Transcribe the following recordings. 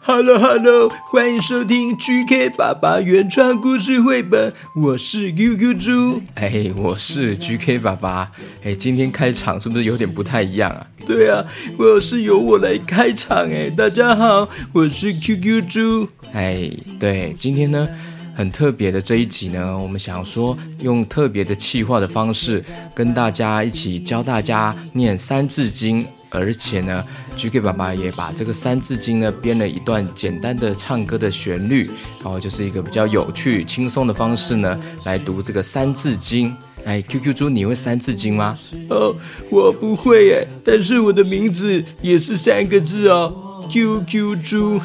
Hello，Hello，欢迎收听 GK 爸爸原创故事绘本。我是 QQ 猪，哎，我是 GK 爸爸。哎，今天开场是不是有点不太一样啊？对啊，我是由我来开场。哎，大家好，我是 QQ 猪。哎，对，今天呢很特别的这一集呢，我们想说用特别的企划的方式，跟大家一起教大家念三字经。而且呢，GK 爸爸也把这个《三字经》呢编了一段简单的唱歌的旋律，然后就是一个比较有趣、轻松的方式呢来读这个《三字经》。哎，QQ 猪，你会《三字经》吗？哦，我不会耶，但是我的名字也是三个字哦，QQ 猪。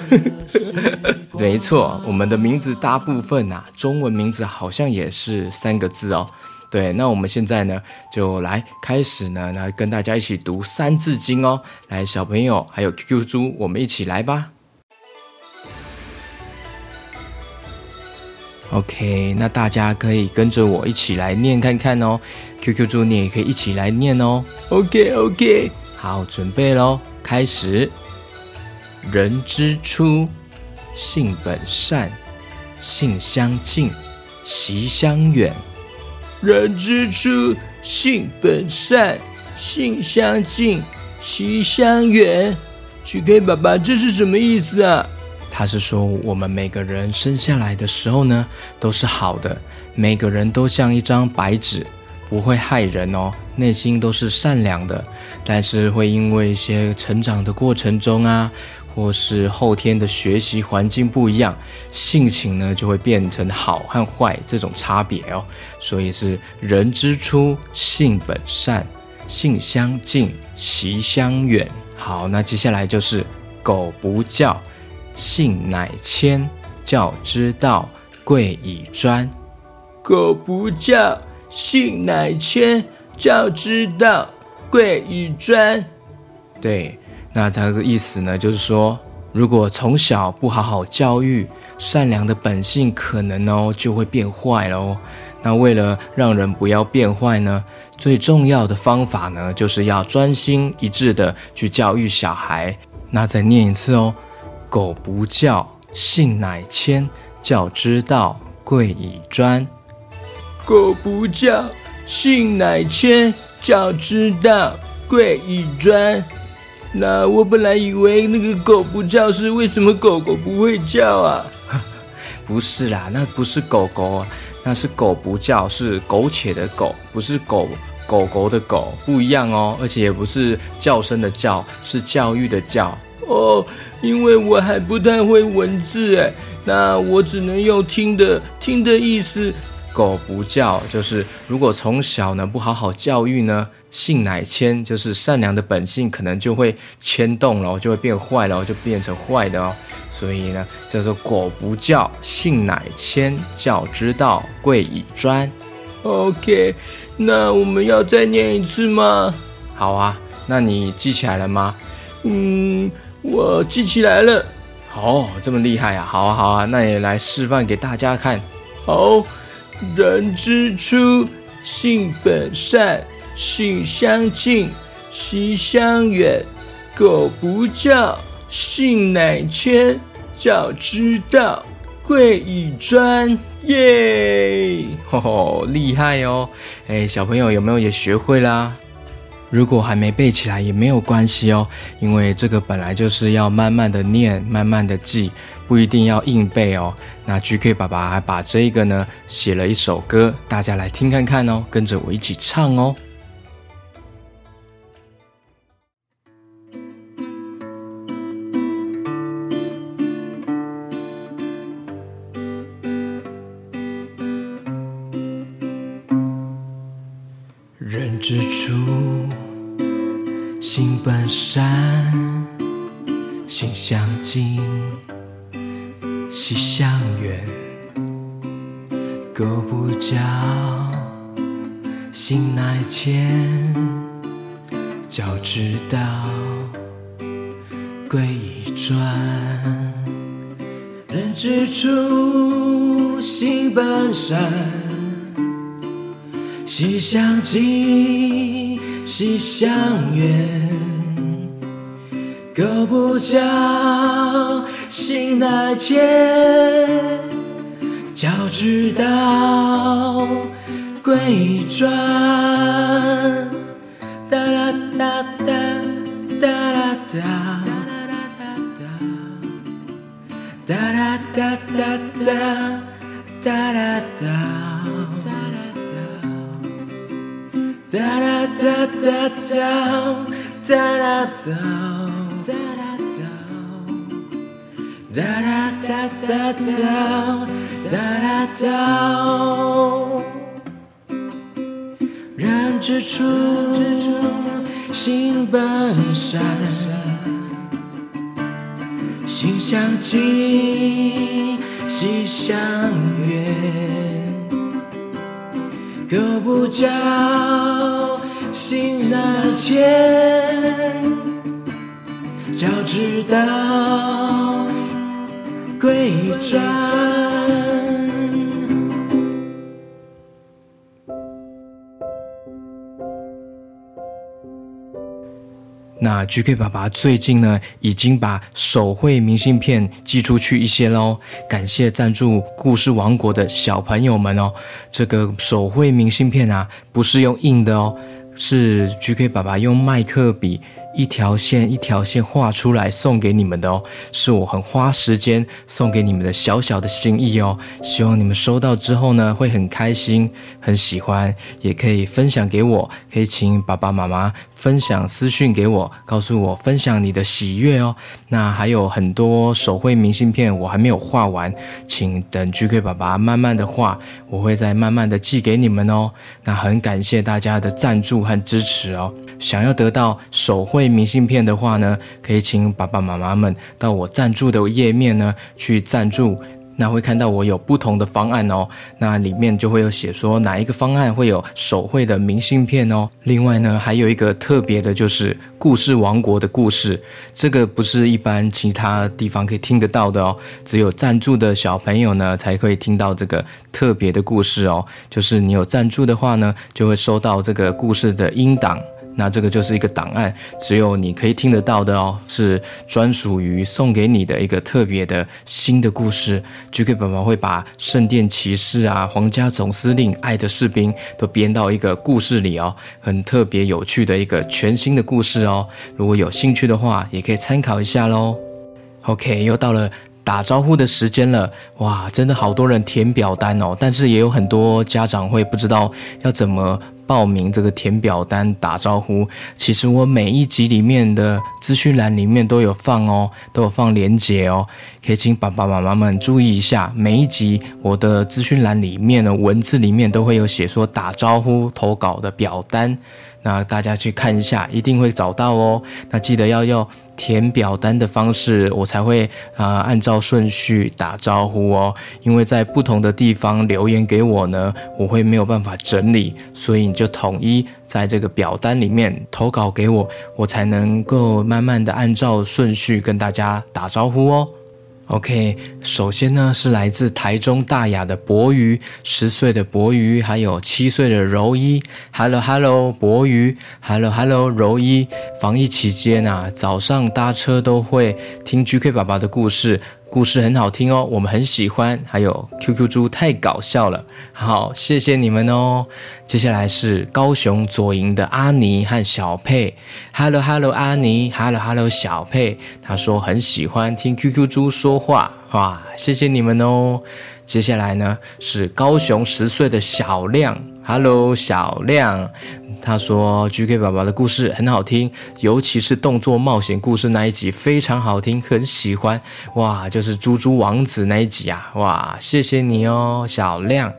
没错，我们的名字大部分啊，中文名字好像也是三个字哦。对，那我们现在呢，就来开始呢，来跟大家一起读《三字经》哦。来，小朋友还有 QQ 猪，我们一起来吧。OK，那大家可以跟着我一起来念看看哦。QQ 猪，你也可以一起来念哦。OK，OK，好，准备喽，开始。人之初，性本善，性相近，习相远。人之初，性本善，性相近，习相远。GK 爸爸，这是什么意思啊？他是说，我们每个人生下来的时候呢，都是好的，每个人都像一张白纸，不会害人哦，内心都是善良的。但是会因为一些成长的过程中啊。或是后天的学习环境不一样，性情呢就会变成好和坏这种差别哦。所以是人之初，性本善，性相近，习相远。好，那接下来就是苟不教，性乃迁，教之道，贵以专。苟不教，性乃迁，教之道，贵以专。对。那这个意思呢，就是说，如果从小不好好教育，善良的本性可能哦就会变坏了哦。那为了让人不要变坏呢，最重要的方法呢，就是要专心一致的去教育小孩。那再念一次哦，苟不教，性乃迁，教之道，贵以专。苟不教，性乃迁，教之道，贵以专。那我本来以为那个狗不叫是为什么狗狗不会叫啊？不是啦，那不是狗狗啊，那是狗不叫，是苟且的苟，不是狗狗狗的狗，不一样哦。而且也不是叫声的叫，是教育的教。哦，因为我还不太会文字哎，那我只能用听的，听的意思。苟不教就是如果从小呢不好好教育呢，性乃迁，就是善良的本性可能就会牵动了，就会变坏了，就变成坏的哦。所以呢叫做狗不教，性乃迁，教之道，贵以专。OK，那我们要再念一次吗？好啊，那你记起来了吗？嗯，我记起来了。哦，这么厉害啊！好啊，好啊，那也来示范给大家看。好。人之初，性本善，性相近，习相远。苟不教，性乃迁，教之道，贵以专。耶！吼吼，厉害哦！哎，小朋友有没有也学会啦？如果还没背起来也没有关系哦，因为这个本来就是要慢慢的念，慢慢的记，不一定要硬背哦。那 GK 爸爸还把这一个呢写了一首歌，大家来听看看哦，跟着我一起唱哦。人之初。性本善，性相近，习相远。苟不教，性乃迁。教之道，贵以专。人之初，性本善。习相近，习相远。苟不教，性乃迁。教之道，贵以专。哒啦哒哒，哒啦哒，哒啦哒哒哒，哒啦哒。哒啦哒哒哒，哒啦哒，哒啦哒，哒啦哒哒哒，哒啦哒。人之初，性本善，性相近，习相远。苟不教，性乃迁。教之道，贵以那 GK 爸爸最近呢，已经把手绘明信片寄出去一些喽，感谢赞助故事王国的小朋友们哦。这个手绘明信片啊，不是用印的哦，是 GK 爸爸用麦克笔。一条线一条线画出来送给你们的哦，是我很花时间送给你们的小小的心意哦。希望你们收到之后呢，会很开心、很喜欢，也可以分享给我，可以请爸爸妈妈分享私讯给我，告诉我分享你的喜悦哦。那还有很多手绘明信片我还没有画完，请等 GK 爸爸慢慢的画，我会再慢慢的寄给你们哦。那很感谢大家的赞助和支持哦。想要得到手绘明信片的话呢，可以请爸爸妈妈们到我赞助的页面呢去赞助，那会看到我有不同的方案哦，那里面就会有写说哪一个方案会有手绘的明信片哦。另外呢，还有一个特别的就是故事王国的故事，这个不是一般其他地方可以听得到的哦，只有赞助的小朋友呢才可以听到这个特别的故事哦。就是你有赞助的话呢，就会收到这个故事的音档。那这个就是一个档案，只有你可以听得到的哦，是专属于送给你的一个特别的新的故事。GK 爸爸会把圣殿骑士啊、皇家总司令、爱的士兵都编到一个故事里哦，很特别有趣的一个全新的故事哦。如果有兴趣的话，也可以参考一下喽。OK，又到了打招呼的时间了，哇，真的好多人填表单哦，但是也有很多家长会不知道要怎么。报名这个填表单打招呼，其实我每一集里面的资讯栏里面都有放哦，都有放连结哦，可以请爸爸妈妈们注意一下，每一集我的资讯栏里面的文字里面都会有写说打招呼投稿的表单。那大家去看一下，一定会找到哦。那记得要用填表单的方式，我才会啊、按照顺序打招呼哦。因为在不同的地方留言给我呢，我会没有办法整理，所以你就统一在这个表单里面投稿给我，我才能够慢慢的按照顺序跟大家打招呼哦。OK，首先呢是来自台中大雅的博鱼，十岁的博瑜，还有七岁的柔一。Hello Hello，博瑜，Hello Hello，柔一。防疫期间啊，早上搭车都会听 GK 爸爸的故事。故事很好听哦，我们很喜欢。还有 QQ 猪太搞笑了，好，谢谢你们哦。接下来是高雄左营的阿尼和小佩，Hello Hello 阿尼，Hello Hello 小佩，他说很喜欢听 QQ 猪说话，哇，谢谢你们哦。接下来呢是高雄十岁的小亮，Hello 小亮。他说：“GK 宝宝的故事很好听，尤其是动作冒险故事那一集非常好听，很喜欢。哇，就是猪猪王子那一集啊！哇，谢谢你哦，小亮。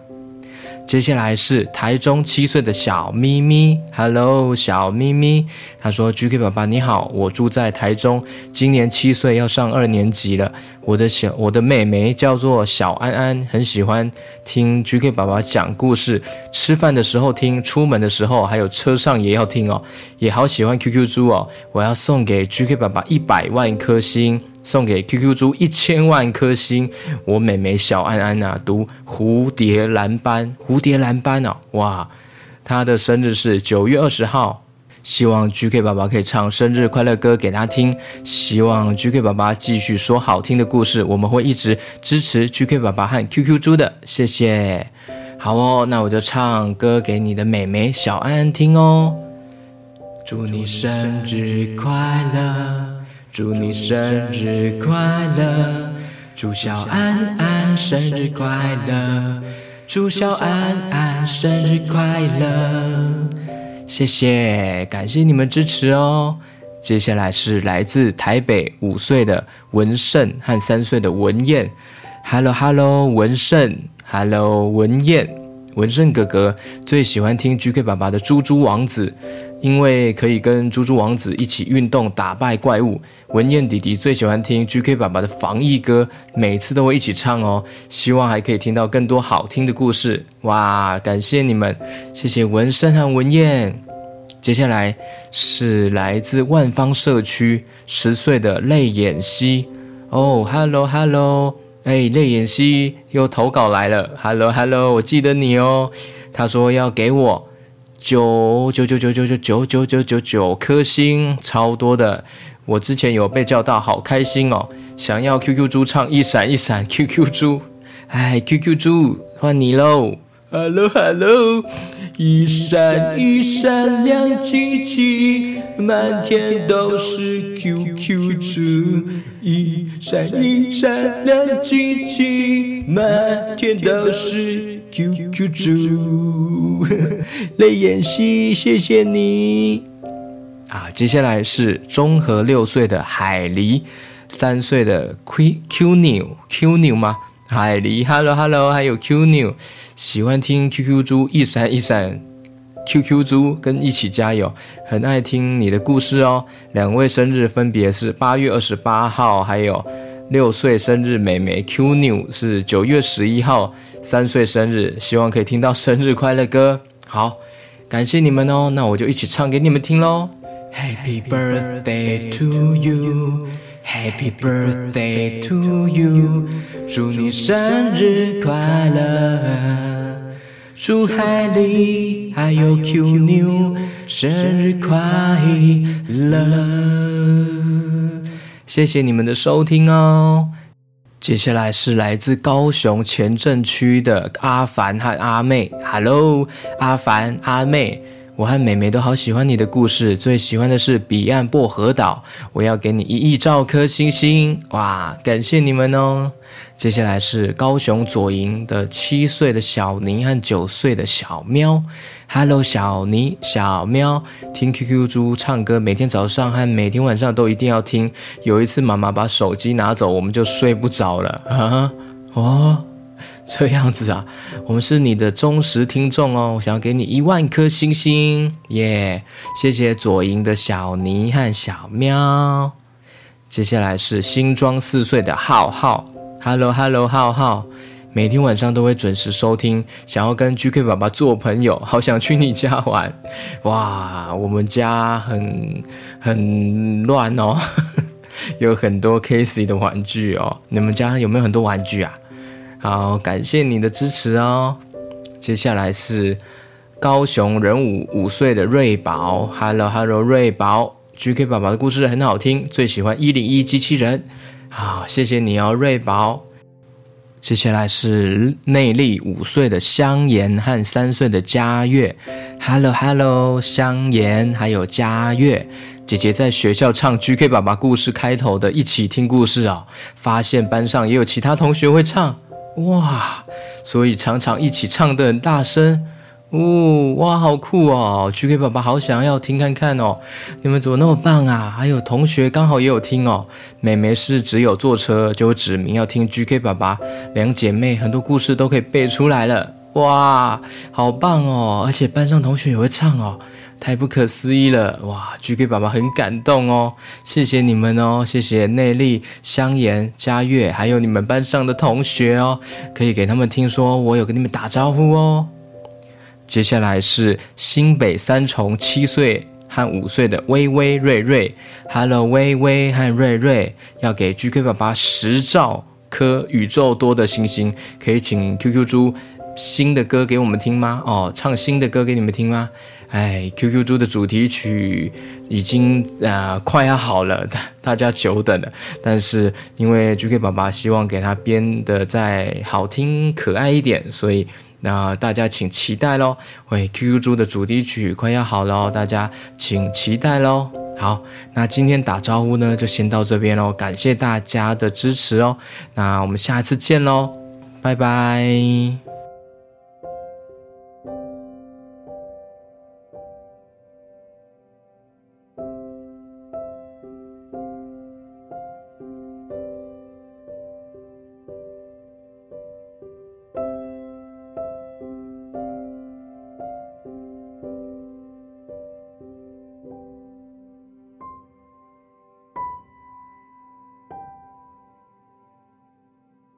接下来是台中七岁的小咪咪，Hello，小咪咪，他说：“GK 爸爸你好，我住在台中，今年七岁，要上二年级了。我的小我的妹妹叫做小安安，很喜欢听 GK 爸爸讲故事，吃饭的时候听，出门的时候还有车上也要听哦，也好喜欢 QQ 猪哦，我要送给 GK 爸爸一百万颗星。”送给 QQ 猪一千万颗星，我妹妹小安安啊，读蝴蝶蓝班，蝴蝶蓝班哦，哇，她的生日是九月二十号，希望 GK 爸爸可以唱生日快乐歌给她听，希望 GK 爸爸继续说好听的故事，我们会一直支持 GK 爸爸和 QQ 猪的，谢谢。好哦，那我就唱歌给你的妹妹小安安听哦，祝你生日快乐。祝你生日快乐，祝小安安生日快乐，祝小安安生日快乐。谢谢，感谢你们支持哦。接下来是来自台北五岁的文胜和三岁的文燕。Hello Hello，文胜，Hello 文燕。文胜哥哥最喜欢听 GK 爸爸的《猪猪王子》，因为可以跟猪猪王子一起运动打败怪物。文燕弟弟最喜欢听 GK 爸爸的防疫歌，每次都会一起唱哦。希望还可以听到更多好听的故事。哇，感谢你们，谢谢文生和文燕。接下来是来自万方社区十岁的泪眼溪。哦，Hello Hello。哎，泪眼溪又投稿来了，Hello Hello，我记得你哦。他说要给我九九九九九九九九九九九颗星，超多的。我之前有被叫到，好开心哦。想要 QQ 猪唱一闪一闪，QQ 猪，哎，QQ 猪换你喽。Hello Hello，一闪一闪亮晶晶，满天都是 QQ 猪。一闪一闪亮晶晶，满天都是 QQ 猪。泪眼溪，谢谢你。啊，接下来是中和六岁的海狸，三岁的 Q Q 牛 Q 牛吗？海狸，Hello Hello，还有 Q 牛。喜欢听 QQ 猪一闪一闪，QQ 猪跟一起加油，很爱听你的故事哦。两位生日分别是八月二十八号，还有六岁生日妹妹 Q New 是九月十一号，三岁生日，希望可以听到生日快乐歌。好，感谢你们哦，那我就一起唱给你们听喽。Happy birthday to you, Happy birthday to you，祝你生日快乐。祝海狸还有 Q 妞生日快乐！谢谢你们的收听哦。接下来是来自高雄前镇区的阿凡和阿妹，Hello，阿凡阿妹，我和妹妹都好喜欢你的故事，最喜欢的是彼岸薄荷岛，我要给你一亿兆颗星星！哇，感谢你们哦。接下来是高雄左营的七岁的小宁和九岁的小喵，Hello，小宁、小喵，听 QQ 猪唱歌，每天早上和每天晚上都一定要听。有一次妈妈把手机拿走，我们就睡不着了啊！哦，这样子啊，我们是你的忠实听众哦，我想要给你一万颗星星，耶、yeah！谢谢左营的小尼和小喵。接下来是新装四岁的浩浩。Hello，Hello，浩浩，每天晚上都会准时收听，想要跟 GK 爸爸做朋友，好想去你家玩。哇，我们家很很乱哦，有很多 Casey 的玩具哦。你们家有没有很多玩具啊？好，感谢你的支持哦。接下来是高雄人五五岁的瑞宝，Hello，Hello，瑞宝，GK 爸爸的故事很好听，最喜欢一零一机器人。好，谢谢你哦，瑞宝。接下来是内力五岁的香妍和三岁的佳悦。Hello，Hello，香妍还有佳悦，姐姐在学校唱 GK 爸爸故事开头的，一起听故事哦。发现班上也有其他同学会唱，哇，所以常常一起唱得很大声。哦，哇，好酷哦！GK 爸爸好想要听看看哦，你们怎么那么棒啊？还有同学刚好也有听哦。妹妹是只有坐车就指明要听 GK 爸爸，两姐妹很多故事都可以背出来了。哇，好棒哦！而且班上同学也会唱哦，太不可思议了！哇，GK 爸爸很感动哦，谢谢你们哦，谢谢内力、香妍、佳悦，还有你们班上的同学哦，可以给他们听说我有跟你们打招呼哦。接下来是新北三重七岁和五岁的微微瑞瑞，Hello，微微和瑞瑞要给 GK 爸爸十兆颗宇宙多的星星，可以请 QQ 猪。新的歌给我们听吗？哦，唱新的歌给你们听吗？哎，QQ 猪的主题曲已经啊、快要好了，大家久等了。但是因为 GK 爸爸希望给他编的再好听可爱一点，所以那、大家请期待喽。喂，QQ 猪的主题曲快要好了，大家请期待喽。好，那今天打招呼呢就先到这边喽，感谢大家的支持哦。那我们下次见喽，拜拜。